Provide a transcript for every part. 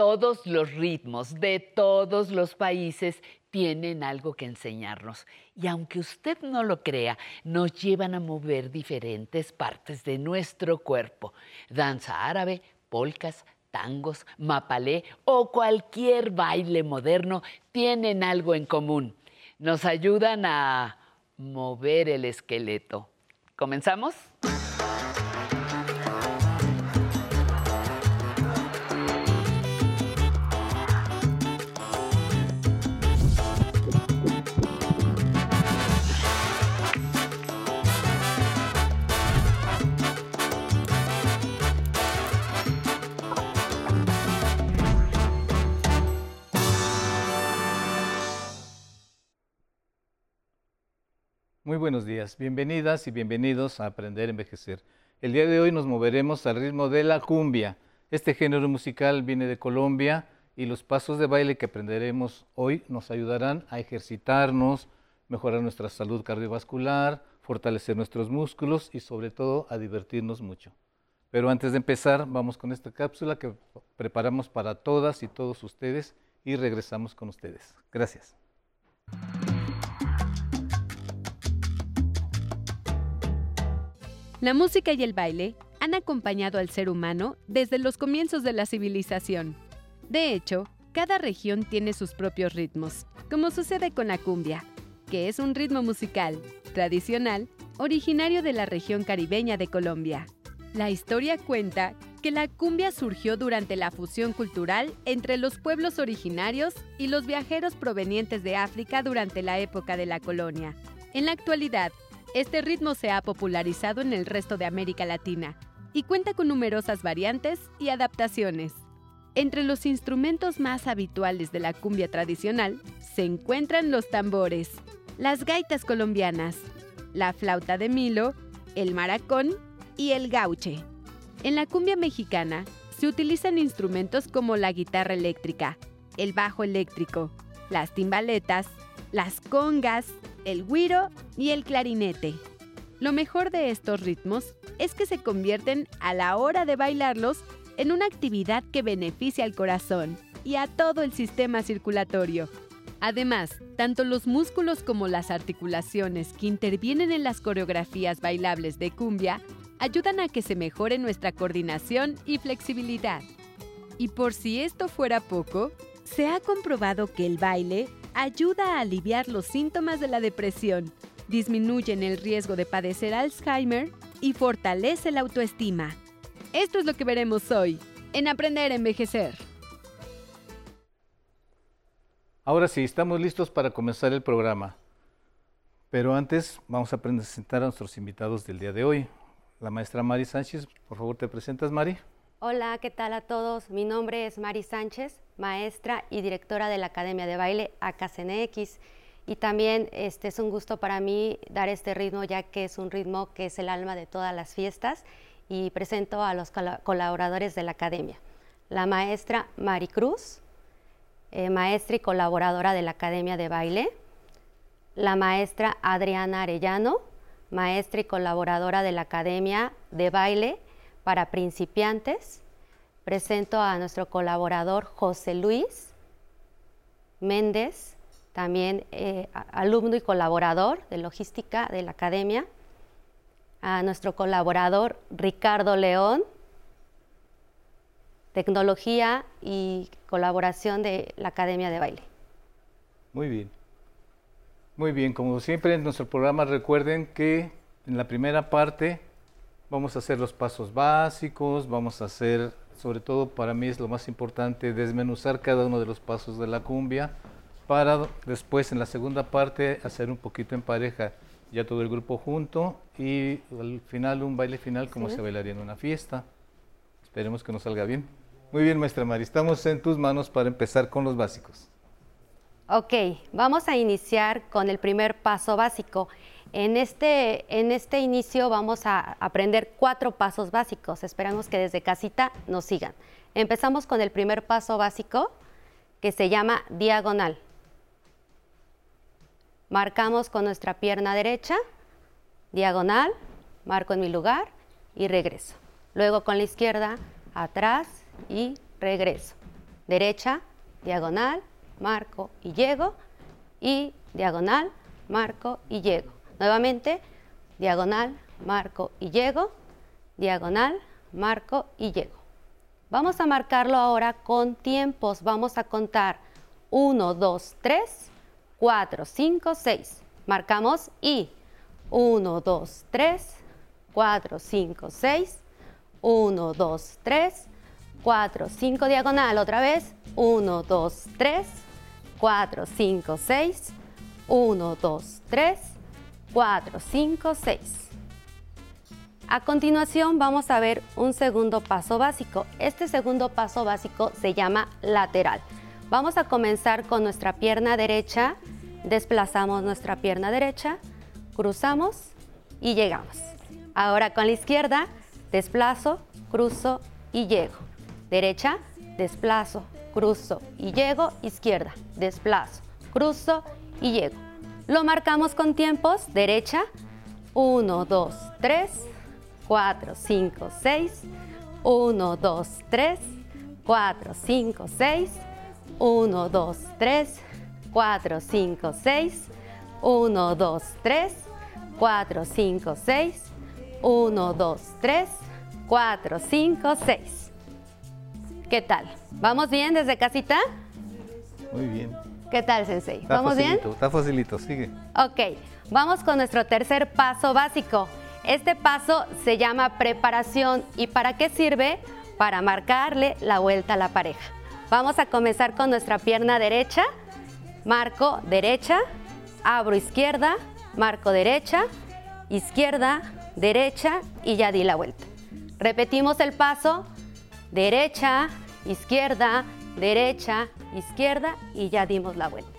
Todos los ritmos de todos los países tienen algo que enseñarnos. Y aunque usted no lo crea, nos llevan a mover diferentes partes de nuestro cuerpo. Danza árabe, polcas, tangos, mapalé o cualquier baile moderno tienen algo en común. Nos ayudan a mover el esqueleto. ¿Comenzamos? Muy buenos días, bienvenidas y bienvenidos a Aprender a Envejecer. El día de hoy nos moveremos al ritmo de la cumbia. Este género musical viene de Colombia y los pasos de baile que aprenderemos hoy nos ayudarán a ejercitarnos, mejorar nuestra salud cardiovascular, fortalecer nuestros músculos y sobre todo a divertirnos mucho. Pero antes de empezar, vamos con esta cápsula que preparamos para todas y todos ustedes y regresamos con ustedes. Gracias. La música y el baile han acompañado al ser humano desde los comienzos de la civilización. De hecho, cada región tiene sus propios ritmos, como sucede con la cumbia, que es un ritmo musical tradicional originario de la región caribeña de Colombia. La historia cuenta que la cumbia surgió durante la fusión cultural entre los pueblos originarios y los viajeros provenientes de África durante la época de la colonia. En la actualidad, este ritmo se ha popularizado en el resto de América Latina y cuenta con numerosas variantes y adaptaciones. Entre los instrumentos más habituales de la cumbia tradicional se encuentran los tambores, las gaitas colombianas, la flauta de milo, el maracón y el gauche. En la cumbia mexicana se utilizan instrumentos como la guitarra eléctrica, el bajo eléctrico, las timbaletas, las congas, el güiro y el clarinete. Lo mejor de estos ritmos es que se convierten a la hora de bailarlos en una actividad que beneficia al corazón y a todo el sistema circulatorio. Además, tanto los músculos como las articulaciones que intervienen en las coreografías bailables de cumbia ayudan a que se mejore nuestra coordinación y flexibilidad. Y por si esto fuera poco, se ha comprobado que el baile ayuda a aliviar los síntomas de la depresión, disminuye el riesgo de padecer Alzheimer y fortalece la autoestima. Esto es lo que veremos hoy en Aprender a Envejecer. Ahora sí, estamos listos para comenzar el programa. Pero antes vamos a presentar a nuestros invitados del día de hoy. La maestra Mari Sánchez, por favor, te presentas, Mari. Hola, ¿qué tal a todos? Mi nombre es Mari Sánchez, maestra y directora de la Academia de Baile AKCNX. Y también este, es un gusto para mí dar este ritmo, ya que es un ritmo que es el alma de todas las fiestas. Y presento a los colaboradores de la Academia. La maestra Mari Cruz, eh, maestra y colaboradora de la Academia de Baile. La maestra Adriana Arellano, maestra y colaboradora de la Academia de Baile para principiantes. Presento a nuestro colaborador José Luis Méndez, también eh, alumno y colaborador de logística de la academia. A nuestro colaborador Ricardo León, tecnología y colaboración de la Academia de Baile. Muy bien. Muy bien, como siempre en nuestro programa recuerden que en la primera parte Vamos a hacer los pasos básicos, vamos a hacer, sobre todo para mí es lo más importante, desmenuzar cada uno de los pasos de la cumbia para después en la segunda parte hacer un poquito en pareja ya todo el grupo junto y al final un baile final como se bailaría en una fiesta. Esperemos que nos salga bien. Muy bien, maestra Mari, estamos en tus manos para empezar con los básicos. Ok, vamos a iniciar con el primer paso básico. En este, en este inicio vamos a aprender cuatro pasos básicos. Esperamos que desde casita nos sigan. Empezamos con el primer paso básico que se llama diagonal. Marcamos con nuestra pierna derecha, diagonal, marco en mi lugar y regreso. Luego con la izquierda, atrás y regreso. derecha, diagonal, marco y llego, y diagonal, marco y llego. Nuevamente, diagonal, marco y llego, diagonal, marco y llego. Vamos a marcarlo ahora con tiempos. Vamos a contar 1, 2, 3, 4, 5, 6. Marcamos y 1, 2, 3, 4, 5, 6. 1, 2, 3, 4, 5 diagonal. Otra vez. 1, 2, 3, 4, 5, 6. 1, 2, 3, 4, 5, 6. A continuación vamos a ver un segundo paso básico. Este segundo paso básico se llama lateral. Vamos a comenzar con nuestra pierna derecha, desplazamos nuestra pierna derecha, cruzamos y llegamos. Ahora con la izquierda, desplazo, cruzo y llego. Derecha, desplazo, cruzo y llego. Izquierda, desplazo, cruzo y llego. Lo marcamos con tiempos, derecha, 1, 2, 3, 4, 5, 6. 1, 2, 3. 4, 5, 6. 1, 2, 3. 4, 5, 6. 1, 2, 3. 4, 5, 6. 1, 2, 3. 4, 5, 6. ¿Qué tal? ¿Vamos bien desde casita? Muy bien. ¿Qué tal, Sensei? Está ¿Vamos facilito, bien? Está facilito, sigue. Ok, vamos con nuestro tercer paso básico. Este paso se llama preparación y ¿para qué sirve? Para marcarle la vuelta a la pareja. Vamos a comenzar con nuestra pierna derecha, marco derecha, abro izquierda, marco derecha, izquierda, derecha y ya di la vuelta. Repetimos el paso, derecha, izquierda, derecha, izquierda y ya dimos la vuelta.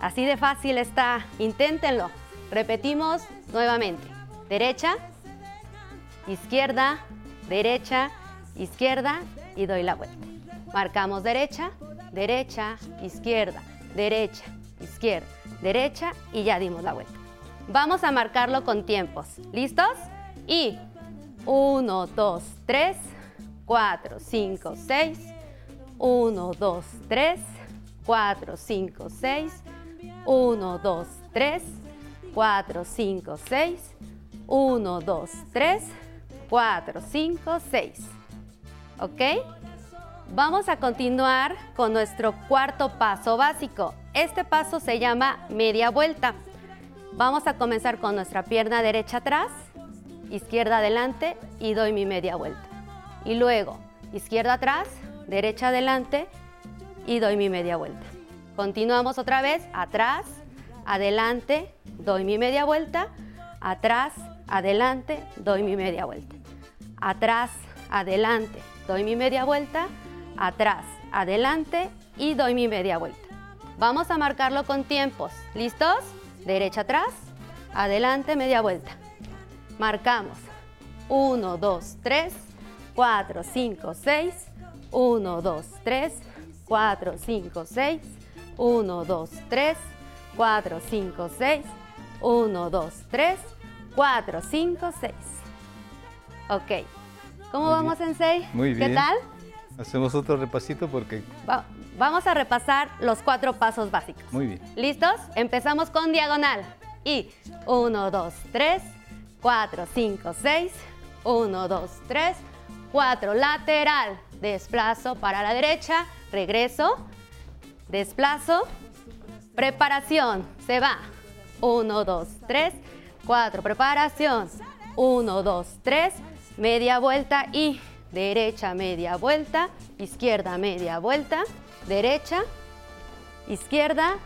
Así de fácil está, inténtenlo. Repetimos nuevamente derecha, izquierda, derecha, izquierda y doy la vuelta. Marcamos derecha, derecha, izquierda, derecha, izquierda, derecha y ya dimos la vuelta. Vamos a marcarlo con tiempos. ¿Listos? Y 1, 2, 3, 4, 5, 6. 1, 2, 3, 4, 5, 6. 1, 2, 3, 4, 5, 6. 1, 2, 3, 4, 5, 6. ¿Ok? Vamos a continuar con nuestro cuarto paso básico. Este paso se llama media vuelta. Vamos a comenzar con nuestra pierna derecha atrás, izquierda adelante y doy mi media vuelta. Y luego, izquierda atrás, derecha adelante y doy mi media vuelta. Continuamos otra vez, atrás, adelante, doy mi media vuelta, atrás, adelante, doy mi media vuelta. Atrás, adelante, doy mi media vuelta. Atrás, adelante y doy mi media vuelta. Vamos a marcarlo con tiempos. ¿Listos? Derecha atrás, adelante, media vuelta. Marcamos. 1, 2, 3, 4, 5, 6. 1, 2, 3, 4, 5, 6. 1, 2, 3, 4, 5, 6. 1, 2, 3, 4, 5, 6. Ok. ¿Cómo Muy vamos, bien. Sensei? Muy bien. ¿Qué tal? Hacemos otro repasito porque... Va- vamos a repasar los cuatro pasos básicos. Muy bien. ¿Listos? Empezamos con diagonal. Y 1, 2, 3, 4, 5, 6. 1, 2, 3, 4. Lateral. Desplazo para la derecha. Regreso. Desplazo. Preparación. Se va. 1, 2, 3, 4. Preparación. 1, 2, 3. Media vuelta y derecha, media vuelta. Izquierda, media vuelta. Derecha. Izquierda.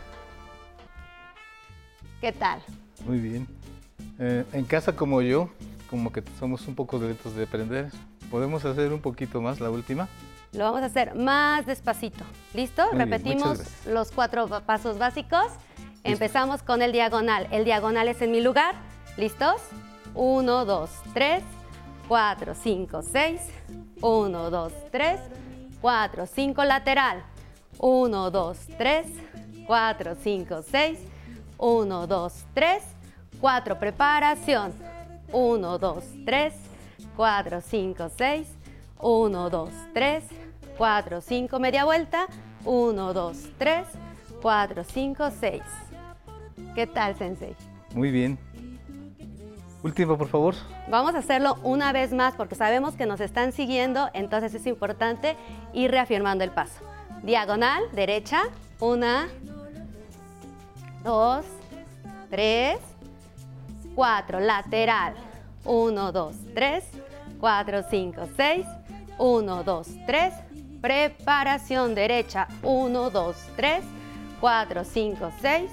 ¿Qué tal? Muy bien. Eh, en casa como yo, como que somos un poco lentos de aprender, ¿podemos hacer un poquito más la última? Lo vamos a hacer más despacito. ¿Listo? Muy bien, Repetimos gracias. los cuatro pa- pasos básicos. Empezamos con el diagonal. El diagonal es en mi lugar. ¿Listos? 1, 2, 3, 4, 5, 6. 1, 2, 3, 4, 5 lateral. 1, 2, 3, 4, 5, 6. 1, 2, 3, 4 preparación. 1, 2, 3, 4, 5, 6. 1, 2, 3, 4, 5, media vuelta. 1, 2, 3, 4, 5, 6. ¿Qué tal, Sensei? Muy bien. Último, por favor. Vamos a hacerlo una vez más porque sabemos que nos están siguiendo, entonces es importante ir reafirmando el paso. Diagonal, derecha, una, dos, tres, cuatro, lateral, uno, dos, tres, cuatro, cinco, seis, uno, dos, tres, preparación derecha, uno, dos, tres, cuatro, cinco, seis,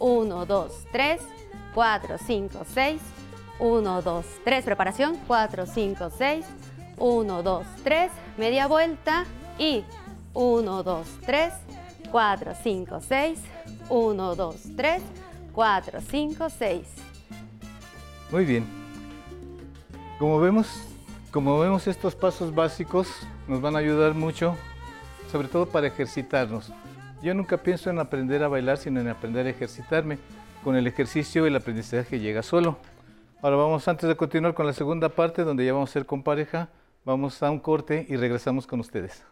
uno, dos, tres, cuatro, cinco, seis, 1, 2, 3, preparación, 4, 5, 6, 1, 2, 3, media vuelta y 1, 2, 3, 4, 5, 6, 1, 2, 3, 4, 5, 6. Muy bien. Como vemos, como vemos estos pasos básicos nos van a ayudar mucho, sobre todo para ejercitarnos. Yo nunca pienso en aprender a bailar, sino en aprender a ejercitarme. Con el ejercicio el aprendizaje llega solo. Ahora vamos, antes de continuar con la segunda parte, donde ya vamos a ser con pareja, vamos a un corte y regresamos con ustedes.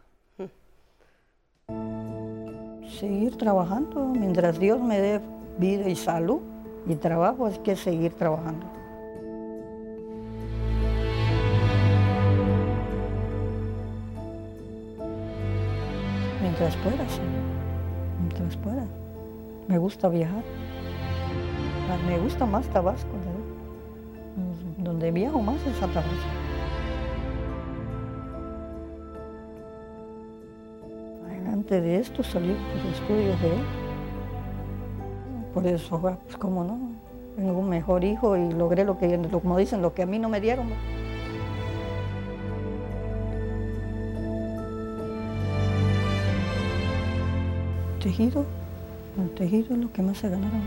Seguir trabajando, mientras Dios me dé vida y salud y trabajo, hay que seguir trabajando. Mientras pueda, sí. Mientras pueda. Me gusta viajar. Me gusta más Tabasco donde viajo más es a Tabasco. Antes de esto salí los estudios de él. Por eso, pues como no, tengo un mejor hijo y logré lo que, como dicen, lo que a mí no me dieron. Tejido, el tejido es lo que más se ganaron.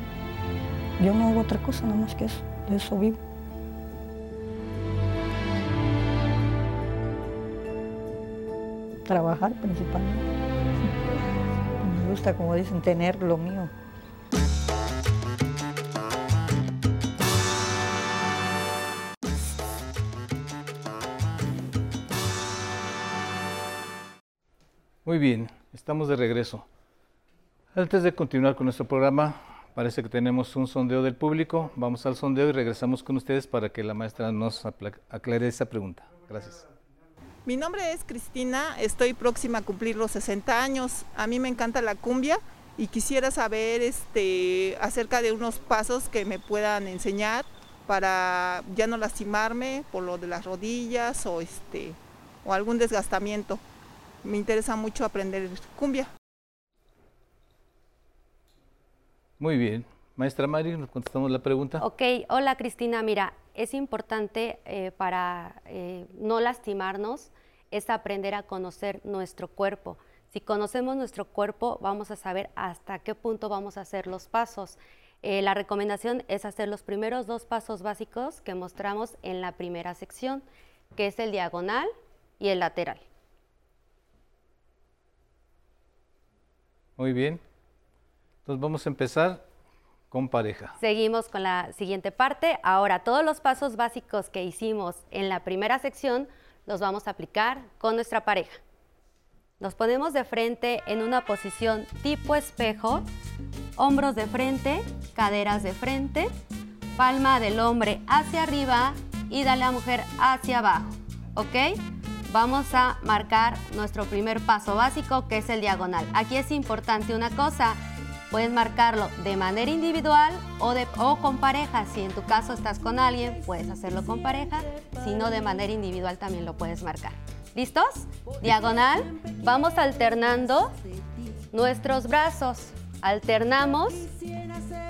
Yo no hago otra cosa nada más que eso, de eso vivo. trabajar principalmente. Me gusta, como dicen, tener lo mío. Muy bien, estamos de regreso. Antes de continuar con nuestro programa, parece que tenemos un sondeo del público. Vamos al sondeo y regresamos con ustedes para que la maestra nos aclare esa pregunta. Gracias. Mi nombre es Cristina, estoy próxima a cumplir los 60 años. A mí me encanta la cumbia y quisiera saber este, acerca de unos pasos que me puedan enseñar para ya no lastimarme por lo de las rodillas o, este, o algún desgastamiento. Me interesa mucho aprender cumbia. Muy bien. Maestra Mari, nos contestamos la pregunta. Ok, hola Cristina, mira, es importante eh, para eh, no lastimarnos, es aprender a conocer nuestro cuerpo. Si conocemos nuestro cuerpo, vamos a saber hasta qué punto vamos a hacer los pasos. Eh, la recomendación es hacer los primeros dos pasos básicos que mostramos en la primera sección, que es el diagonal y el lateral. Muy bien. Entonces vamos a empezar con pareja. Seguimos con la siguiente parte. Ahora, todos los pasos básicos que hicimos en la primera sección los vamos a aplicar con nuestra pareja. Nos ponemos de frente en una posición tipo espejo, hombros de frente, caderas de frente, palma del hombre hacia arriba y de la mujer hacia abajo. ¿Ok? Vamos a marcar nuestro primer paso básico que es el diagonal. Aquí es importante una cosa, Puedes marcarlo de manera individual o, con pareja. Si en tu caso estás con alguien, puedes hacerlo con pareja. Si no, de manera individual también lo puedes marcar. ¿Listos? Diagonal. Vamos alternando nuestros brazos. Alternamos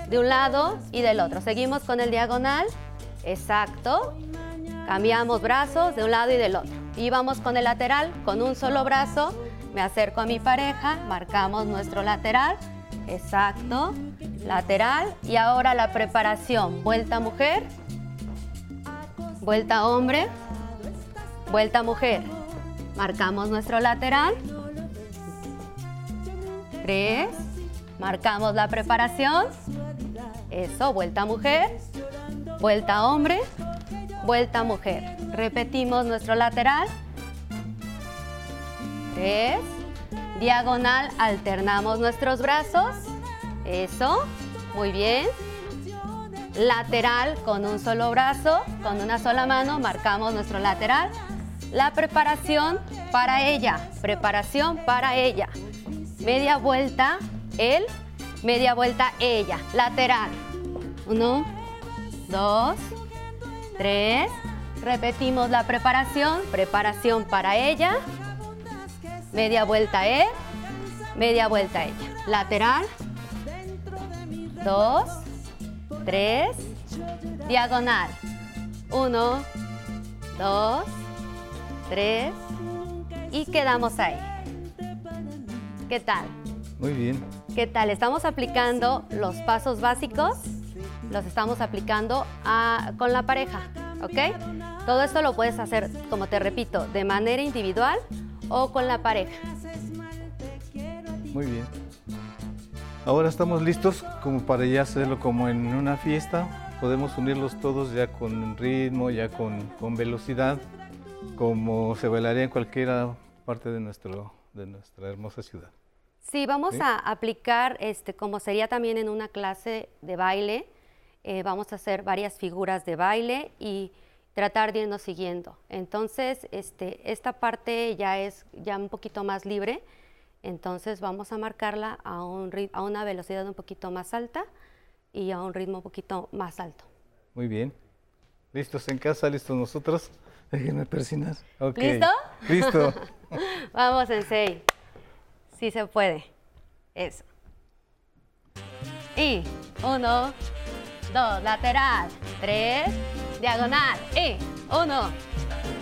de un lado y del otro. Seguimos con el diagonal. Exacto. Cambiamos brazos de un lado y del otro. Y vamos con el lateral, con un solo brazo. Me acerco a mi pareja, marcamos nuestro lateral Exacto. Lateral. Y ahora la preparación. Vuelta mujer. Vuelta hombre. Vuelta mujer. Marcamos nuestro lateral. Tres. Marcamos la preparación. Eso, vuelta mujer. Vuelta hombre. Vuelta mujer. Repetimos nuestro lateral. tres. Diagonal, alternamos nuestros brazos. Eso, muy bien. Lateral con un solo brazo, con una sola mano, marcamos nuestro lateral. La preparación para ella, preparación para ella. Media vuelta, él, media vuelta, ella. Lateral. Uno, dos, tres. Repetimos la preparación, preparación para ella. Media vuelta él, media vuelta ella. Lateral. Dos, tres. Diagonal. Uno, dos, tres. Y quedamos ahí. ¿Qué tal? Muy bien. ¿Qué tal? Estamos aplicando los pasos básicos, los estamos aplicando a- con la pareja, ¿ok? Todo esto lo puedes hacer, como te repito, de manera individual o con la pareja. Muy bien. Ahora estamos listos como para ya hacerlo como en una fiesta. Podemos unirlos todos ya con ritmo, ya con, con velocidad, como se bailaría en cualquier parte de, nuestro, de nuestra hermosa ciudad. Sí, vamos Sí. a aplicar, este, como sería también en una clase de baile, eh, vamos a hacer varias figuras de baile y tratar de irnos siguiendo. Entonces, este, esta parte ya es ya un poquito más libre, entonces vamos a marcarla a, un, a una velocidad un poquito más alta y a un ritmo un poquito más alto. Muy bien. ¿Listos en casa? ¿Listos nosotros? Déjenme persinar. ¿Listo? Listo. Vamos, Sensei. Sí se puede. Eso. Y uno, dos, lateral, tres, diagonal. Y uno,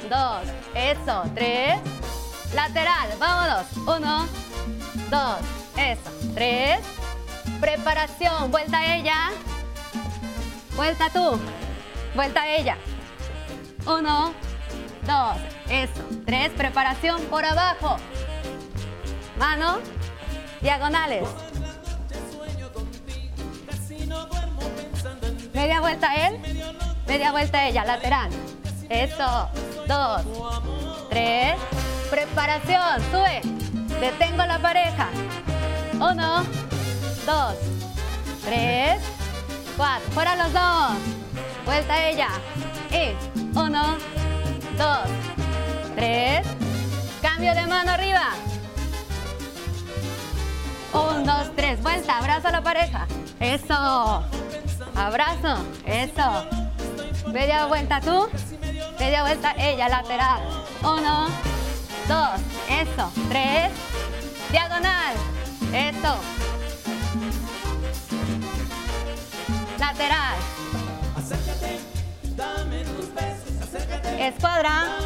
dos, eso, tres, lateral. Vámonos. Uno, dos, eso, tres. Preparación, vuelta a ella. Vuelta tú. Vuelta a ella. Uno, dos, eso. Tres, preparación por abajo. Mano, diagonales. Media vuelta él, media vuelta ella, lateral. Eso, dos, tres, preparación, sube. Detengo la pareja. Uno, dos, tres, cuatro. Fuera los dos. Vuelta ella. Y uno, dos, tres. Cambio de mano arriba. Un, dos, tres. Vuelta. Abrazo a la pareja. Eso. Abrazo. Eso. Media vuelta tú. Media vuelta ella. Lateral. Uno, dos. Eso. Tres. Diagonal. Eso. Lateral. Escuadra.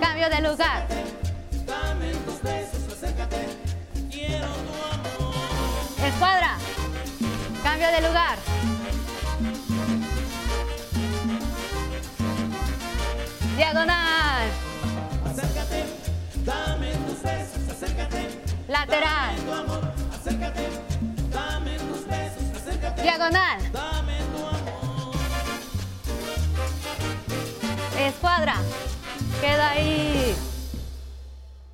Cambio de lugar. Escuadra. Cambio de lugar. Diagonal. Lateral. Diagonal. Escuadra. Queda ahí.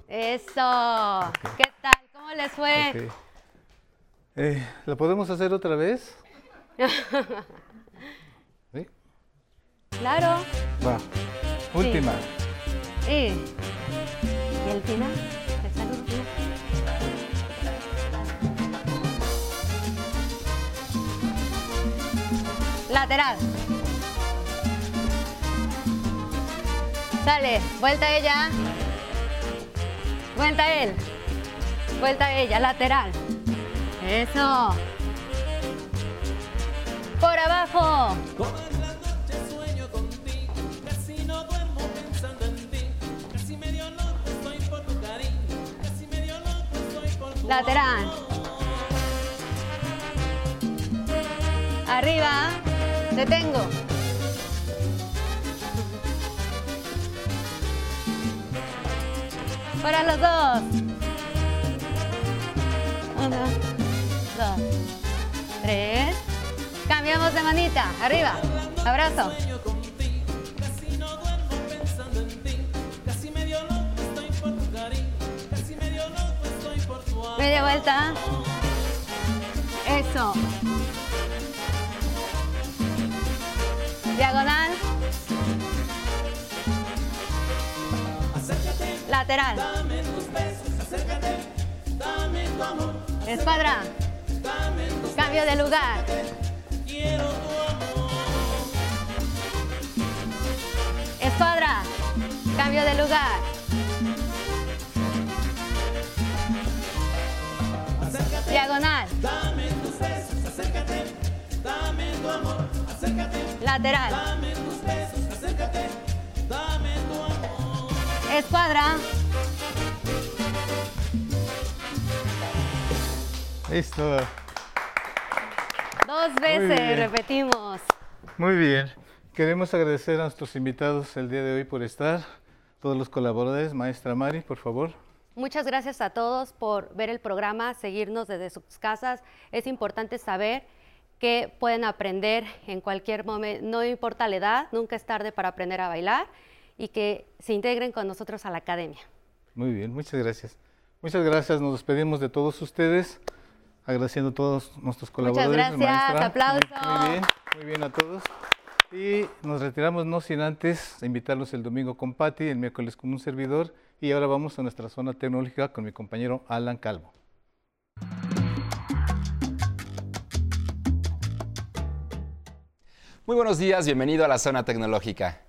Eso. ¿Qué tal? ¿Cómo les fue? Ok. Eh, ¿La podemos hacer otra vez? ¿Sí? Claro. Va. Última. Y, y el final. Lateral. Sale. Vuelta ella. Vuelta él. Vuelta ella. Lateral. Eso. Por abajo. Lateral. Arriba. Detengo. Para los dos. Uno, dos, tres. Cambiamos de manita. Arriba. Abrazo. Media vuelta. Eso. Diagonal. Lateral. Escuadra. Cambio de lugar. Escuadra. Cambio de lugar. Diagonal. Lateral. Escuadra. Listo. Dos veces, repetimos. Muy bien. Queremos agradecer a nuestros invitados el día de hoy por estar. Todos los colaboradores. Maestra Mari, por favor. Muchas gracias a todos por ver el programa, seguirnos desde sus casas. Es importante saber que pueden aprender en cualquier momento, no importa la edad, nunca es tarde para aprender a bailar y que se integren con nosotros a la academia. Muy bien, muchas gracias. Muchas gracias. Nos despedimos de todos ustedes, agradeciendo a todos nuestros colaboradores. gracias, maestra. aplauso. Muy, muy bien, muy bien a todos. Y nos retiramos no sin antes invitarlos el domingo con Patti, el miércoles con un servidor. Y ahora vamos a nuestra zona tecnológica con mi compañero Alan Calvo. Muy buenos días, bienvenido a la zona tecnológica.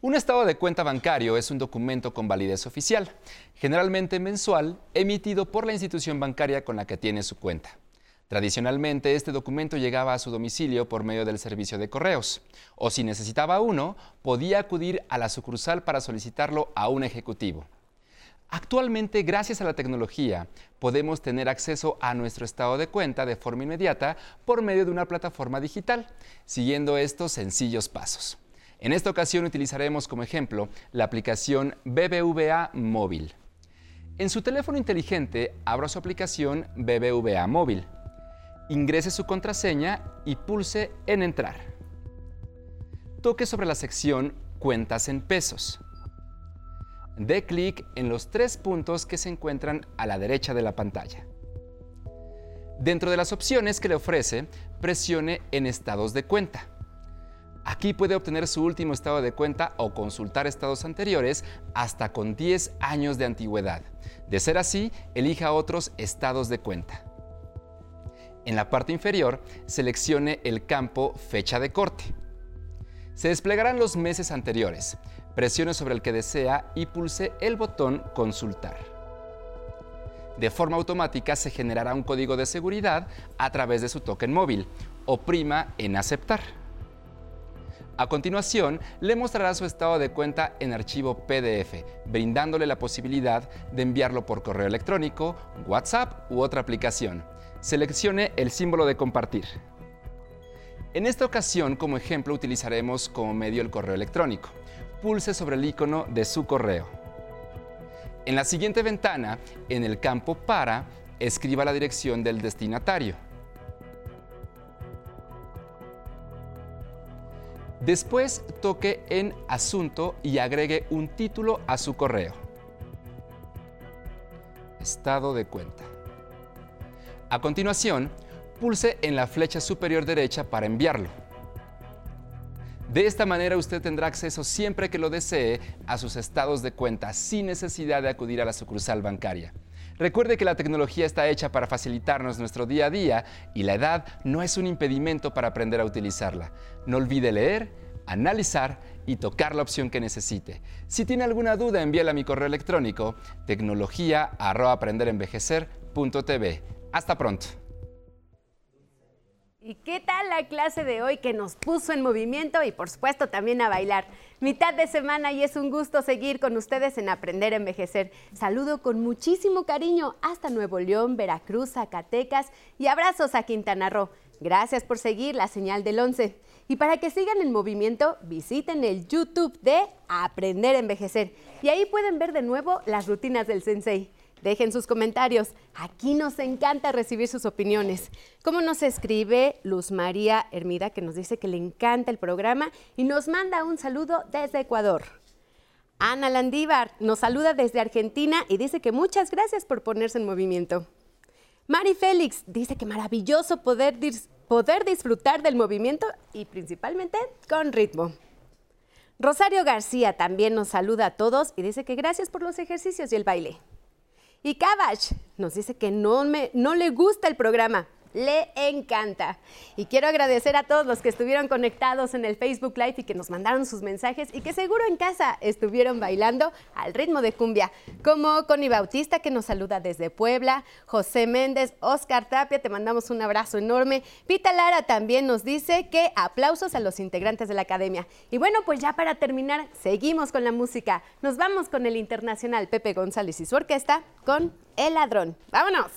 Un estado de cuenta bancario es un documento con validez oficial, generalmente mensual, emitido por la institución bancaria con la que tiene su cuenta. Tradicionalmente, este documento llegaba a su domicilio por medio del servicio de correos, o si necesitaba uno, podía acudir a la sucursal para solicitarlo a un ejecutivo. Actualmente, gracias a la tecnología, podemos tener acceso a nuestro estado de cuenta de forma inmediata por medio de una plataforma digital, siguiendo estos sencillos pasos. En esta ocasión utilizaremos como ejemplo la aplicación BBVA Móvil. En su teléfono inteligente, abra su aplicación BBVA Móvil. Ingrese su contraseña y pulse en Entrar. Toque sobre la sección Cuentas en pesos. Dé clic en los tres puntos que se encuentran a la derecha de la pantalla. Dentro de las opciones que le ofrece, presione en Estados de cuenta. Aquí puede obtener su último estado de cuenta o consultar estados anteriores hasta con 10 años de antigüedad. De ser así, elija otros estados de cuenta. En la parte inferior, seleccione el campo Fecha de corte. Se desplegarán los meses anteriores. Presione sobre el que desea y pulse el botón Consultar. De forma automática se generará un código de seguridad a través de su token móvil. Oprima en Aceptar. A continuación, le mostrará su estado de cuenta en archivo PDF, brindándole la posibilidad de enviarlo por correo electrónico, WhatsApp u otra aplicación. Seleccione el símbolo de compartir. En esta ocasión, como ejemplo, utilizaremos como medio el correo electrónico. Pulse sobre el icono de su correo. En la siguiente ventana, en el campo Para, escriba la dirección del destinatario. Después toque en Asunto y agregue un título a su correo. Estado de cuenta. A continuación, pulse en la flecha superior derecha para enviarlo. De esta manera usted tendrá acceso siempre que lo desee a sus estados de cuenta sin necesidad de acudir a la sucursal bancaria. Recuerde que la tecnología está hecha para facilitarnos nuestro día a día y la edad no es un impedimento para aprender a utilizarla. No olvide leer, analizar y tocar la opción que necesite. Si tiene alguna duda, envíela a mi correo electrónico tecnología@aprenderenvejecer.tv. Hasta pronto. ¿Y qué tal la clase de hoy que nos puso en movimiento y por supuesto también a bailar? Mitad de semana y es un gusto seguir con ustedes en Aprender a Envejecer. Saludo con muchísimo cariño hasta Nuevo León, Veracruz, Zacatecas y abrazos a Quintana Roo. Gracias por seguir la señal del 11. Y para que sigan en movimiento, visiten el YouTube de Aprender a Envejecer. Y ahí pueden ver de nuevo las rutinas del Sensei. Dejen sus comentarios. Aquí nos encanta recibir sus opiniones. ¿Cómo nos escribe Luz María Hermida, que nos dice que le encanta el programa y nos manda un saludo desde Ecuador? Ana Landívar nos saluda desde Argentina y dice que muchas gracias por ponerse en movimiento. Mari Félix dice que maravilloso poder, poder disfrutar del movimiento y principalmente con ritmo. Rosario García también nos saluda a todos y dice que gracias por los ejercicios y el baile. Y Kabash nos dice que no, me, no le gusta el programa, le encanta. Y quiero agradecer a todos los que estuvieron conectados en el Facebook Live y que nos mandaron sus mensajes y que seguro en casa estuvieron bailando al ritmo de cumbia, como Connie Bautista que nos saluda desde Puebla, José Méndez, Oscar Tapia, te mandamos un abrazo enorme. Pita Lara también nos dice que aplausos a los integrantes de la academia. Y bueno, pues ya para terminar, seguimos con la música. Nos vamos con el internacional Pepe González y su orquesta con El Ladrón. ¡Vámonos!